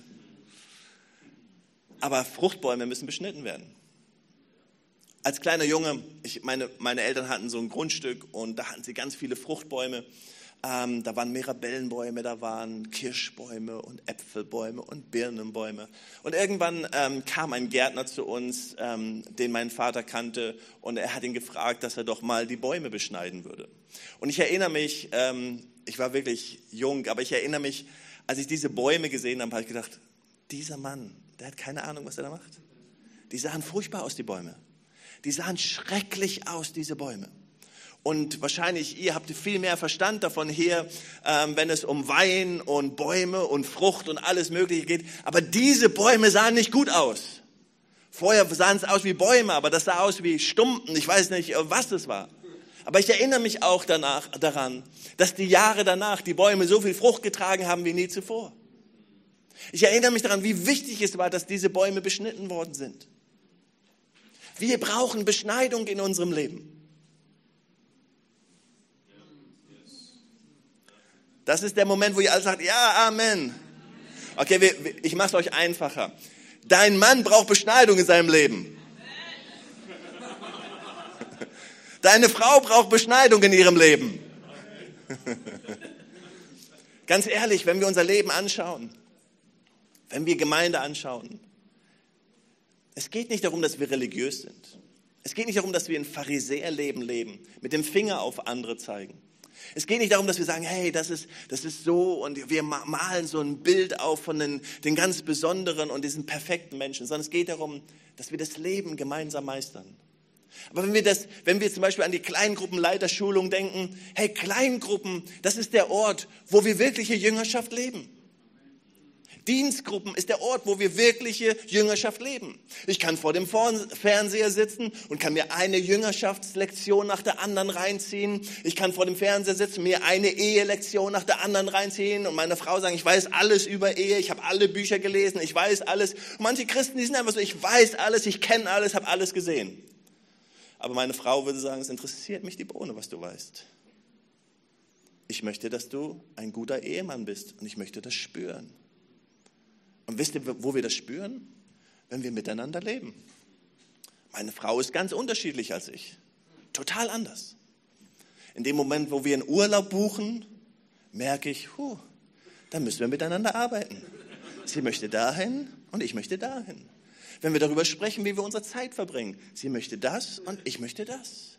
Aber Fruchtbäume müssen beschnitten werden. Als kleiner Junge, ich, meine, meine Eltern hatten so ein Grundstück und da hatten sie ganz viele Fruchtbäume. Ähm, da waren Mirabellenbäume, da waren Kirschbäume und Äpfelbäume und Birnenbäume. Und irgendwann ähm, kam ein Gärtner zu uns, ähm, den mein Vater kannte, und er hat ihn gefragt, dass er doch mal die Bäume beschneiden würde. Und ich erinnere mich, ähm, ich war wirklich jung, aber ich erinnere mich, als ich diese Bäume gesehen habe, habe ich gedacht, dieser Mann, der hat keine Ahnung, was er da macht. Die sahen furchtbar aus, die Bäume. Die sahen schrecklich aus, diese Bäume. Und wahrscheinlich, ihr habt viel mehr Verstand davon hier, ähm, wenn es um Wein und Bäume und Frucht und alles Mögliche geht. Aber diese Bäume sahen nicht gut aus. Vorher sahen es aus wie Bäume, aber das sah aus wie Stumpen. Ich weiß nicht, was das war. Aber ich erinnere mich auch danach, daran, dass die Jahre danach die Bäume so viel Frucht getragen haben wie nie zuvor. Ich erinnere mich daran, wie wichtig es war, dass diese Bäume beschnitten worden sind. Wir brauchen Beschneidung in unserem Leben. Das ist der Moment, wo ihr alle sagt, ja, Amen. Okay, ich mache es euch einfacher. Dein Mann braucht Beschneidung in seinem Leben. Deine Frau braucht Beschneidung in ihrem Leben. [laughs] Ganz ehrlich, wenn wir unser Leben anschauen, wenn wir Gemeinde anschauen, es geht nicht darum, dass wir religiös sind. Es geht nicht darum, dass wir ein Pharisäerleben leben, mit dem Finger auf andere zeigen. Es geht nicht darum, dass wir sagen, hey, das ist, das ist so und wir malen so ein Bild auf von den, den ganz besonderen und diesen perfekten Menschen, sondern es geht darum, dass wir das Leben gemeinsam meistern. Aber wenn wir das, wenn wir zum Beispiel an die Kleingruppenleiterschulung denken, hey, Kleingruppen, das ist der Ort, wo wir wirkliche Jüngerschaft leben. Dienstgruppen ist der Ort, wo wir wirkliche Jüngerschaft leben. Ich kann vor dem Fernseher sitzen und kann mir eine Jüngerschaftslektion nach der anderen reinziehen. Ich kann vor dem Fernseher sitzen, mir eine Ehelektion nach der anderen reinziehen und meiner Frau sagen, ich weiß alles über Ehe, ich habe alle Bücher gelesen, ich weiß alles. Und manche Christen, die sind einfach so, ich weiß alles, ich kenne alles, habe alles gesehen. Aber meine Frau würde sagen, es interessiert mich die Bohne, was du weißt. Ich möchte, dass du ein guter Ehemann bist und ich möchte das spüren. Und wisst ihr, wo wir das spüren? Wenn wir miteinander leben. Meine Frau ist ganz unterschiedlich als ich. Total anders. In dem Moment, wo wir einen Urlaub buchen, merke ich, huh, da müssen wir miteinander arbeiten. Sie möchte dahin und ich möchte dahin. Wenn wir darüber sprechen, wie wir unsere Zeit verbringen, sie möchte das und ich möchte das.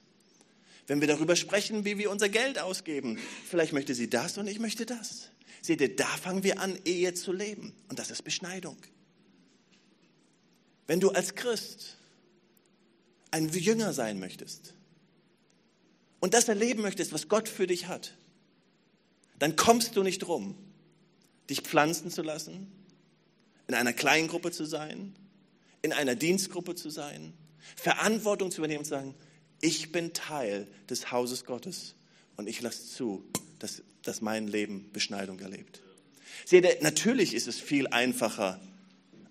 Wenn wir darüber sprechen, wie wir unser Geld ausgeben, vielleicht möchte sie das und ich möchte das. Seht ihr, da fangen wir an, Ehe zu leben. Und das ist Beschneidung. Wenn du als Christ ein Jünger sein möchtest und das erleben möchtest, was Gott für dich hat, dann kommst du nicht drum, dich pflanzen zu lassen, in einer Kleingruppe zu sein, in einer Dienstgruppe zu sein, Verantwortung zu übernehmen und zu sagen, ich bin Teil des Hauses Gottes und ich lasse zu, dass, dass mein Leben Beschneidung erlebt. Seht ihr, natürlich ist es viel einfacher,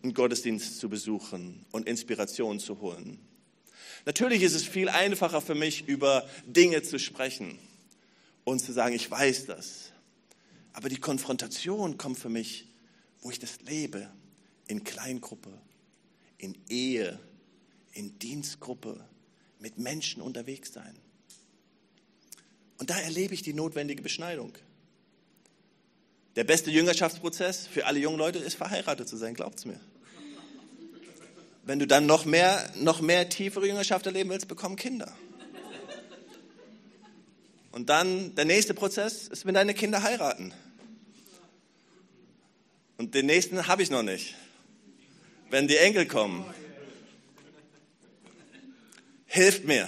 einen Gottesdienst zu besuchen und Inspiration zu holen. Natürlich ist es viel einfacher für mich, über Dinge zu sprechen und zu sagen, ich weiß das. Aber die Konfrontation kommt für mich, wo ich das lebe, in Kleingruppe, in Ehe, in Dienstgruppe, mit Menschen unterwegs sein. Und da erlebe ich die notwendige Beschneidung. Der beste Jüngerschaftsprozess für alle jungen Leute ist, verheiratet zu sein, glaubt's mir. Wenn du dann noch mehr, noch mehr tiefere Jüngerschaft erleben willst, bekomm Kinder. Und dann der nächste Prozess ist, wenn deine Kinder heiraten. Und den nächsten habe ich noch nicht. Wenn die Enkel kommen. Hilft mir.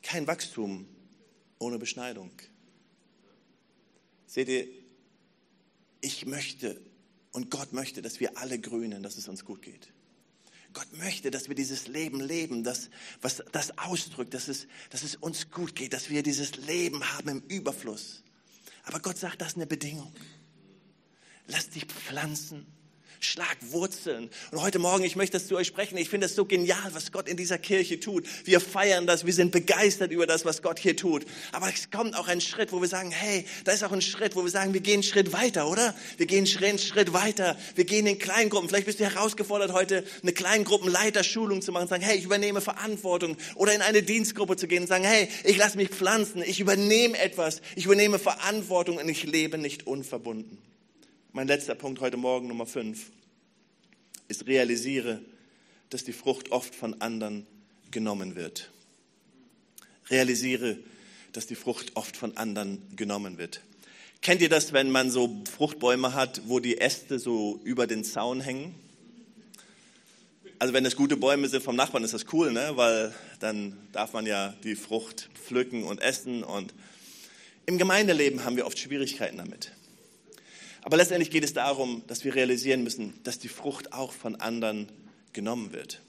kein Wachstum ohne Beschneidung. Seht ihr, ich möchte und Gott möchte, dass wir alle grünen, dass es uns gut geht. Gott möchte, dass wir dieses Leben leben, das, was das ausdrückt, dass es, dass es uns gut geht, dass wir dieses Leben haben im Überfluss. Aber Gott sagt, das ist eine Bedingung. Lass dich pflanzen schlag Wurzeln. Und heute Morgen, ich möchte das zu euch sprechen. Ich finde es so genial, was Gott in dieser Kirche tut. Wir feiern das, wir sind begeistert über das, was Gott hier tut. Aber es kommt auch ein Schritt, wo wir sagen, hey, da ist auch ein Schritt, wo wir sagen, wir gehen einen Schritt weiter, oder? Wir gehen einen Schritt weiter. Wir gehen in Kleingruppen. Vielleicht bist du herausgefordert, heute eine Kleingruppenleiterschulung zu machen, sagen, hey, ich übernehme Verantwortung. Oder in eine Dienstgruppe zu gehen und sagen, hey, ich lasse mich pflanzen, ich übernehme etwas, ich übernehme Verantwortung und ich lebe nicht unverbunden. Mein letzter Punkt heute Morgen, Nummer 5, ist realisiere, dass die Frucht oft von anderen genommen wird. Realisiere, dass die Frucht oft von anderen genommen wird. Kennt ihr das, wenn man so Fruchtbäume hat, wo die Äste so über den Zaun hängen? Also wenn es gute Bäume sind vom Nachbarn, ist das cool, ne? weil dann darf man ja die Frucht pflücken und essen. Und im Gemeindeleben haben wir oft Schwierigkeiten damit. Aber letztendlich geht es darum, dass wir realisieren müssen, dass die Frucht auch von anderen genommen wird.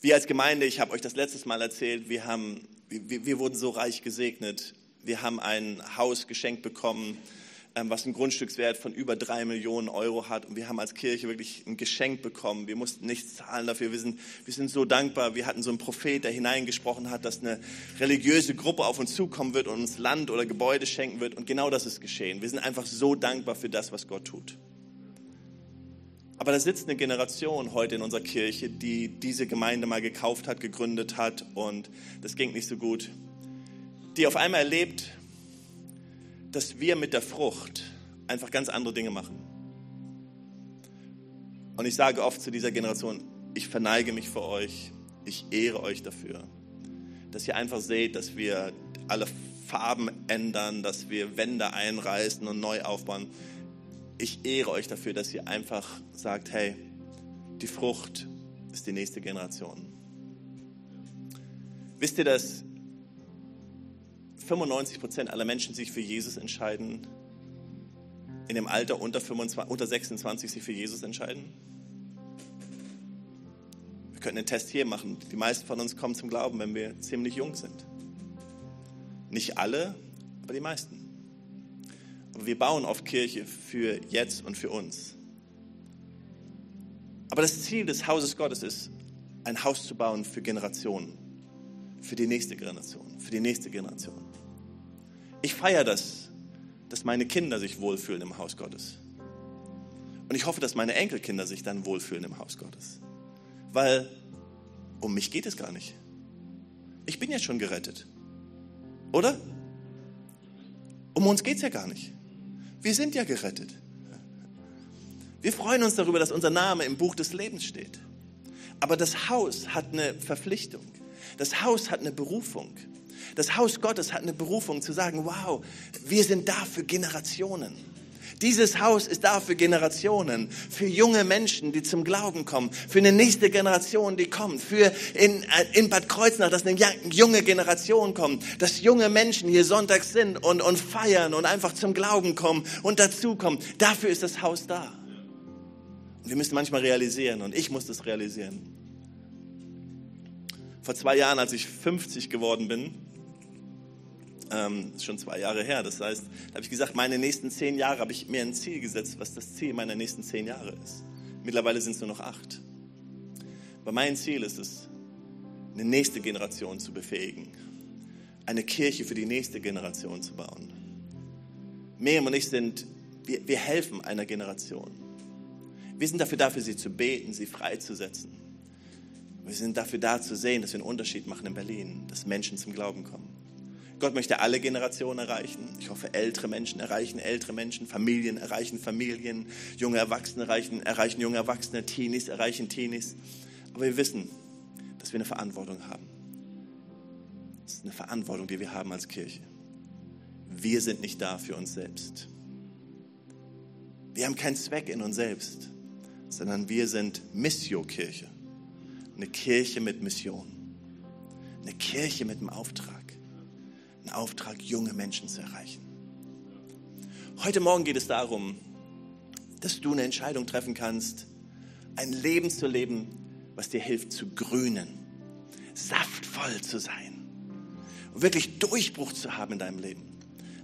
Wir als Gemeinde, ich habe euch das letztes Mal erzählt, wir, haben, wir, wir wurden so reich gesegnet. Wir haben ein Haus geschenkt bekommen was einen Grundstückswert von über drei Millionen Euro hat. Und wir haben als Kirche wirklich ein Geschenk bekommen. Wir mussten nichts zahlen dafür. Wir sind, wir sind so dankbar. Wir hatten so einen Prophet, der hineingesprochen hat, dass eine religiöse Gruppe auf uns zukommen wird und uns Land oder Gebäude schenken wird. Und genau das ist geschehen. Wir sind einfach so dankbar für das, was Gott tut. Aber da sitzt eine Generation heute in unserer Kirche, die diese Gemeinde mal gekauft hat, gegründet hat und das ging nicht so gut. Die auf einmal erlebt, dass wir mit der Frucht einfach ganz andere Dinge machen. Und ich sage oft zu dieser Generation, ich verneige mich vor euch, ich ehre euch dafür, dass ihr einfach seht, dass wir alle Farben ändern, dass wir Wände einreißen und neu aufbauen. Ich ehre euch dafür, dass ihr einfach sagt, hey, die Frucht ist die nächste Generation. Wisst ihr, dass 95 Prozent aller Menschen sich für Jesus entscheiden, in dem Alter unter, 25, unter 26 sich für Jesus entscheiden? Wir könnten einen Test hier machen. Die meisten von uns kommen zum Glauben, wenn wir ziemlich jung sind. Nicht alle, aber die meisten. Aber wir bauen oft Kirche für jetzt und für uns. Aber das Ziel des Hauses Gottes ist, ein Haus zu bauen für Generationen, für die nächste Generation, für die nächste Generation. Ich feiere das, dass meine Kinder sich wohlfühlen im Haus Gottes. Und ich hoffe, dass meine Enkelkinder sich dann wohlfühlen im Haus Gottes. Weil um mich geht es gar nicht. Ich bin ja schon gerettet. Oder? Um uns geht es ja gar nicht. Wir sind ja gerettet. Wir freuen uns darüber, dass unser Name im Buch des Lebens steht. Aber das Haus hat eine Verpflichtung. Das Haus hat eine Berufung. Das Haus Gottes hat eine Berufung zu sagen, wow, wir sind da für Generationen. Dieses Haus ist da für Generationen, für junge Menschen, die zum Glauben kommen, für eine nächste Generation, die kommt, für in, äh, in Bad Kreuznach, dass eine junge Generation kommt, dass junge Menschen hier sonntags sind und, und feiern und einfach zum Glauben kommen und dazukommen. Dafür ist das Haus da. Und wir müssen manchmal realisieren, und ich muss das realisieren. Vor zwei Jahren, als ich 50 geworden bin, ähm, ist schon zwei Jahre her. Das heißt, da habe ich gesagt, meine nächsten zehn Jahre habe ich mir ein Ziel gesetzt, was das Ziel meiner nächsten zehn Jahre ist. Mittlerweile sind es nur noch acht. Aber mein Ziel ist es, eine nächste Generation zu befähigen, eine Kirche für die nächste Generation zu bauen. Miriam und ich sind, wir, wir helfen einer Generation. Wir sind dafür da, für sie zu beten, sie freizusetzen. Wir sind dafür da zu sehen, dass wir einen Unterschied machen in Berlin, dass Menschen zum Glauben kommen. Gott möchte alle Generationen erreichen. Ich hoffe, ältere Menschen erreichen ältere Menschen, Familien erreichen Familien, junge Erwachsene erreichen, erreichen junge Erwachsene, Teenies erreichen Teenies. Aber wir wissen, dass wir eine Verantwortung haben. Das ist eine Verantwortung, die wir haben als Kirche. Wir sind nicht da für uns selbst. Wir haben keinen Zweck in uns selbst, sondern wir sind Missio-Kirche. Eine Kirche mit Mission. Eine Kirche mit einem Auftrag Auftrag, junge Menschen zu erreichen. Heute Morgen geht es darum, dass du eine Entscheidung treffen kannst, ein Leben zu leben, was dir hilft zu grünen, saftvoll zu sein und wirklich Durchbruch zu haben in deinem Leben.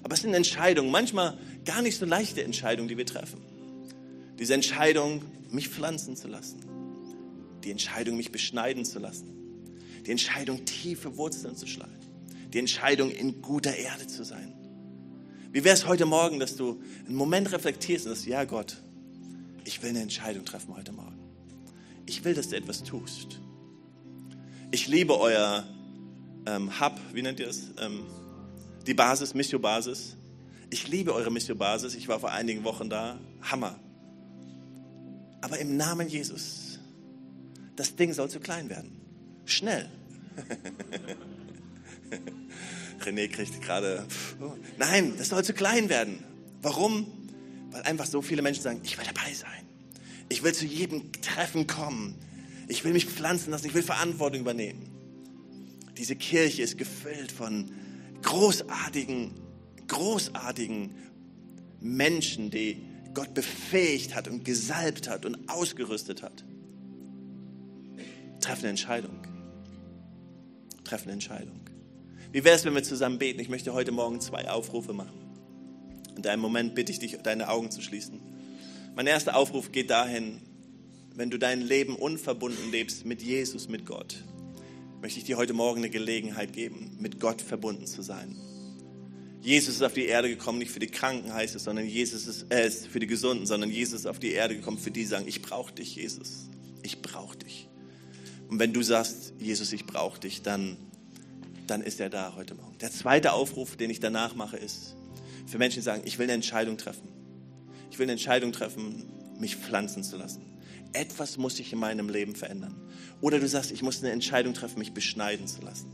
Aber es sind Entscheidungen, manchmal gar nicht so leichte Entscheidungen, die wir treffen. Diese Entscheidung, mich pflanzen zu lassen. Die Entscheidung, mich beschneiden zu lassen. Die Entscheidung, tiefe Wurzeln zu schlagen die Entscheidung, in guter Erde zu sein. Wie wäre es heute Morgen, dass du einen Moment reflektierst und sagst, ja Gott, ich will eine Entscheidung treffen heute Morgen. Ich will, dass du etwas tust. Ich liebe euer ähm, Hub, wie nennt ihr es? Ähm, die Basis, Missio-Basis. Ich liebe eure Missio-Basis. Ich war vor einigen Wochen da. Hammer. Aber im Namen Jesus, das Ding soll zu klein werden. Schnell. [laughs] René kriegt gerade, nein, das soll zu klein werden. Warum? Weil einfach so viele Menschen sagen, ich will dabei sein. Ich will zu jedem Treffen kommen. Ich will mich pflanzen lassen. Ich will Verantwortung übernehmen. Diese Kirche ist gefüllt von großartigen, großartigen Menschen, die Gott befähigt hat und gesalbt hat und ausgerüstet hat. Treffen eine Entscheidung. Treffen eine Entscheidung. Wie wäre es, wenn wir zusammen beten? Ich möchte heute Morgen zwei Aufrufe machen. In deinem Moment bitte ich dich, deine Augen zu schließen. Mein erster Aufruf geht dahin, wenn du dein Leben unverbunden lebst mit Jesus, mit Gott, möchte ich dir heute Morgen eine Gelegenheit geben, mit Gott verbunden zu sein. Jesus ist auf die Erde gekommen, nicht für die Kranken heißt es, sondern Jesus ist, äh, ist für die Gesunden, sondern Jesus ist auf die Erde gekommen, für die sagen, ich brauche dich, Jesus. Ich brauche dich. Und wenn du sagst, Jesus, ich brauche dich, dann, dann ist er da heute Morgen. Der zweite Aufruf, den ich danach mache, ist für Menschen, die sagen, ich will eine Entscheidung treffen. Ich will eine Entscheidung treffen, mich pflanzen zu lassen. Etwas muss sich in meinem Leben verändern. Oder du sagst, ich muss eine Entscheidung treffen, mich beschneiden zu lassen.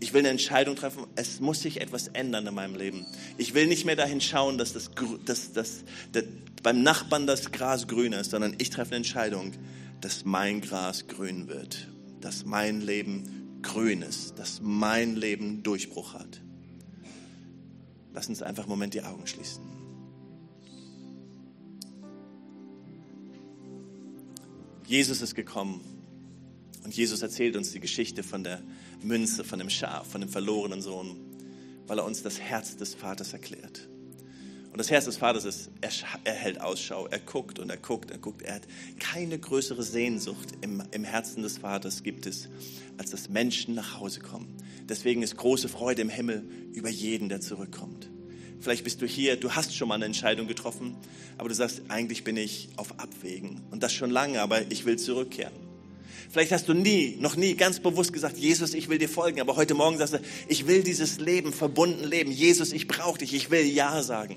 Ich will eine Entscheidung treffen, es muss sich etwas ändern in meinem Leben. Ich will nicht mehr dahin schauen, dass, das, dass, dass, dass beim Nachbarn das Gras grün ist, sondern ich treffe eine Entscheidung, dass mein Gras grün wird, dass mein Leben grün ist, dass mein Leben Durchbruch hat. Lass uns einfach einen Moment die Augen schließen. Jesus ist gekommen und Jesus erzählt uns die Geschichte von der Münze, von dem Schaf, von dem verlorenen Sohn, weil er uns das Herz des Vaters erklärt. Und das Herz des Vaters ist, er, er, hält Ausschau, er guckt und er guckt, er guckt. Er hat keine größere Sehnsucht im, im Herzen des Vaters gibt es, als dass Menschen nach Hause kommen. Deswegen ist große Freude im Himmel über jeden, der zurückkommt. Vielleicht bist du hier, du hast schon mal eine Entscheidung getroffen, aber du sagst, eigentlich bin ich auf Abwägen und das schon lange, aber ich will zurückkehren. Vielleicht hast du nie, noch nie ganz bewusst gesagt, Jesus, ich will dir folgen, aber heute Morgen sagst du, ich will dieses Leben verbunden leben. Jesus, ich brauche dich, ich will Ja sagen.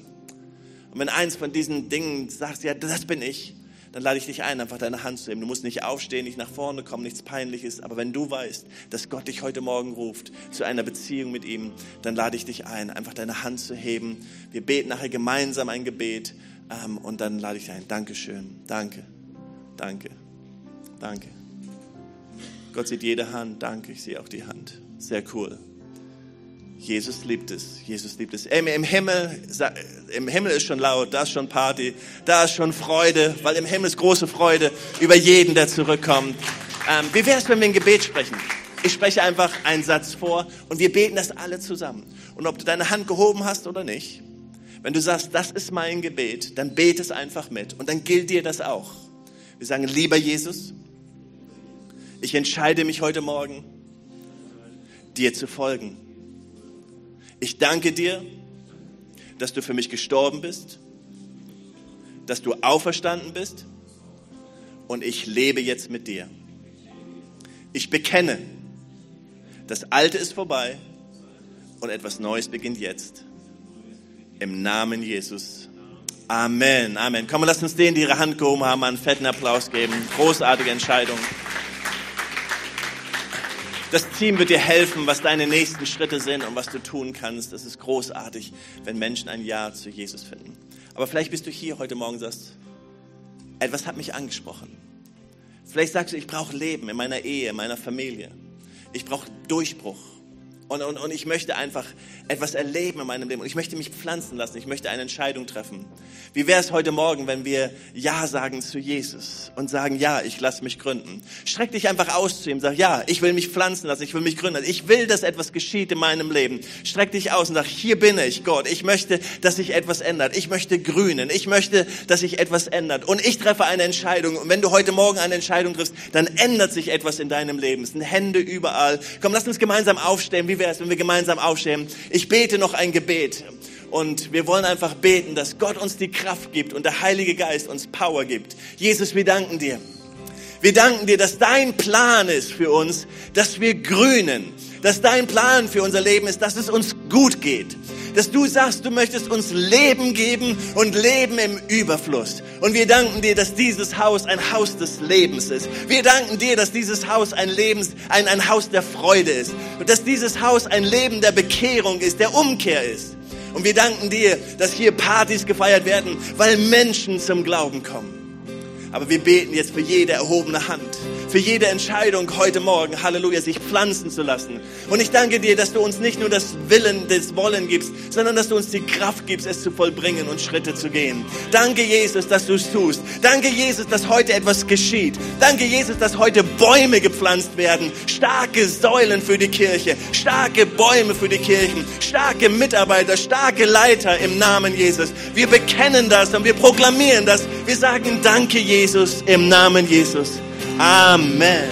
Und wenn eins von diesen Dingen sagst, ja, das bin ich, dann lade ich dich ein, einfach deine Hand zu nehmen. Du musst nicht aufstehen, nicht nach vorne kommen, nichts Peinliches. Aber wenn du weißt, dass Gott dich heute Morgen ruft zu einer Beziehung mit ihm, dann lade ich dich ein, einfach deine Hand zu heben. Wir beten nachher gemeinsam ein Gebet ähm, und dann lade ich dich ein. Dankeschön, danke, danke, danke. Gott sieht jede Hand. Danke, ich sehe auch die Hand. Sehr cool. Jesus liebt es. Jesus liebt es. Im, Im Himmel, im Himmel ist schon laut, da ist schon Party, da ist schon Freude, weil im Himmel ist große Freude über jeden, der zurückkommt. Ähm, wie wäre es, wenn wir ein Gebet sprechen? Ich spreche einfach einen Satz vor und wir beten das alle zusammen. Und ob du deine Hand gehoben hast oder nicht, wenn du sagst, das ist mein Gebet, dann bete es einfach mit und dann gilt dir das auch. Wir sagen, lieber Jesus, ich entscheide mich heute Morgen, dir zu folgen. Ich danke dir, dass du für mich gestorben bist, dass du auferstanden bist und ich lebe jetzt mit dir. Ich bekenne, das Alte ist vorbei und etwas Neues beginnt jetzt. Im Namen Jesus. Amen, Amen. Komm, lass uns denen, die ihre Hand gehoben haben, einen fetten Applaus geben. Großartige Entscheidung. Das Team wird dir helfen, was deine nächsten Schritte sind und was du tun kannst. Das ist großartig, wenn Menschen ein Ja zu Jesus finden. Aber vielleicht bist du hier heute Morgen und sagst, etwas hat mich angesprochen. Vielleicht sagst du, ich brauche Leben in meiner Ehe, in meiner Familie. Ich brauche Durchbruch. Und, und, und ich möchte einfach etwas erleben in meinem Leben. Und ich möchte mich pflanzen lassen. Ich möchte eine Entscheidung treffen. Wie wäre es heute Morgen, wenn wir Ja sagen zu Jesus und sagen, ja, ich lasse mich gründen. Streck dich einfach aus zu ihm. Sag, ja, ich will mich pflanzen lassen. Ich will mich gründen. Ich will, dass etwas geschieht in meinem Leben. Streck dich aus und sag, hier bin ich, Gott. Ich möchte, dass sich etwas ändert. Ich möchte grünen. Ich möchte, dass sich etwas ändert. Und ich treffe eine Entscheidung. Und wenn du heute Morgen eine Entscheidung triffst, dann ändert sich etwas in deinem Leben. Es sind Hände überall. Komm, lass uns gemeinsam aufstehen. Wie wäre es, wenn wir gemeinsam aufstehen? Ich bete noch ein Gebet. Und wir wollen einfach beten, dass Gott uns die Kraft gibt und der Heilige Geist uns Power gibt. Jesus, wir danken dir. Wir danken dir, dass dein Plan ist für uns, dass wir grünen. Dass dein Plan für unser Leben ist, dass es uns gut geht. Dass du sagst, du möchtest uns Leben geben und Leben im Überfluss. Und wir danken dir, dass dieses Haus ein Haus des Lebens ist. Wir danken dir, dass dieses Haus ein, Lebens, ein, ein Haus der Freude ist. Und dass dieses Haus ein Leben der Bekehrung ist, der Umkehr ist. Und wir danken dir, dass hier Partys gefeiert werden, weil Menschen zum Glauben kommen. Aber wir beten jetzt für jede erhobene Hand, für jede Entscheidung heute Morgen, Halleluja, sich pflanzen zu lassen. Und ich danke dir, dass du uns nicht nur das Willen, das Wollen gibst, sondern dass du uns die Kraft gibst, es zu vollbringen und Schritte zu gehen. Danke, Jesus, dass du es tust. Danke, Jesus, dass heute etwas geschieht. Danke, Jesus, dass heute Bäume gepflanzt werden. Starke Säulen für die Kirche, starke Bäume für die Kirchen, starke Mitarbeiter, starke Leiter im Namen Jesus. Wir bekennen das und wir proklamieren das. Wir sagen Danke, Jesus, im Namen Jesus. Amen.